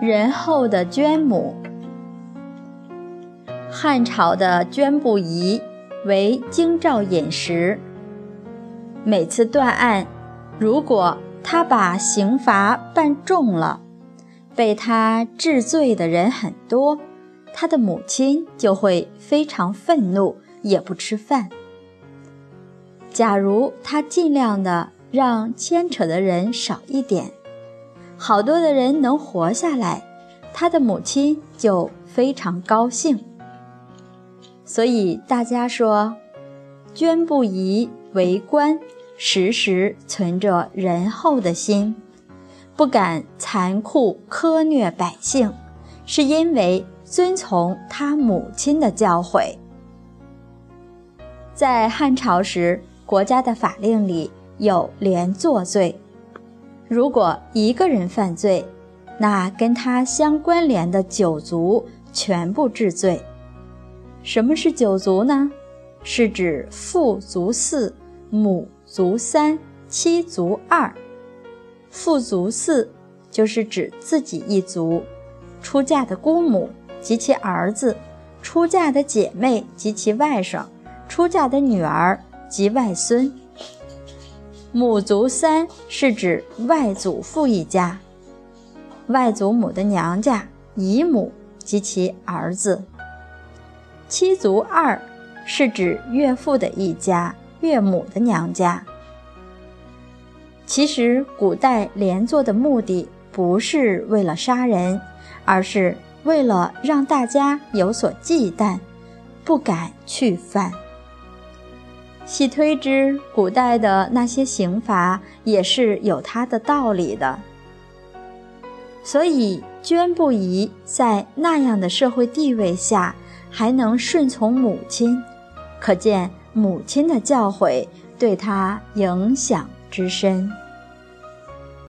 仁厚的捐母。汉朝的捐不疑为京兆尹时，每次断案，如果他把刑罚办重了，被他治罪的人很多，他的母亲就会非常愤怒，也不吃饭。假如他尽量的让牵扯的人少一点。好多的人能活下来，他的母亲就非常高兴。所以大家说，捐不疑为官，时时存着仁厚的心，不敢残酷苛虐百姓，是因为遵从他母亲的教诲。在汉朝时，国家的法令里有连坐罪。如果一个人犯罪，那跟他相关联的九族全部治罪。什么是九族呢？是指父族四、母族三、妻族二。父族四就是指自己一族，出嫁的姑母及其儿子，出嫁的姐妹及其外甥，出嫁的女儿及外孙。母族三是指外祖父一家，外祖母的娘家、姨母及其儿子。妻族二是指岳父的一家、岳母的娘家。其实，古代连坐的目的不是为了杀人，而是为了让大家有所忌惮，不敢去犯。细推之，古代的那些刑罚也是有它的道理的。所以，捐不疑在那样的社会地位下还能顺从母亲，可见母亲的教诲对他影响之深。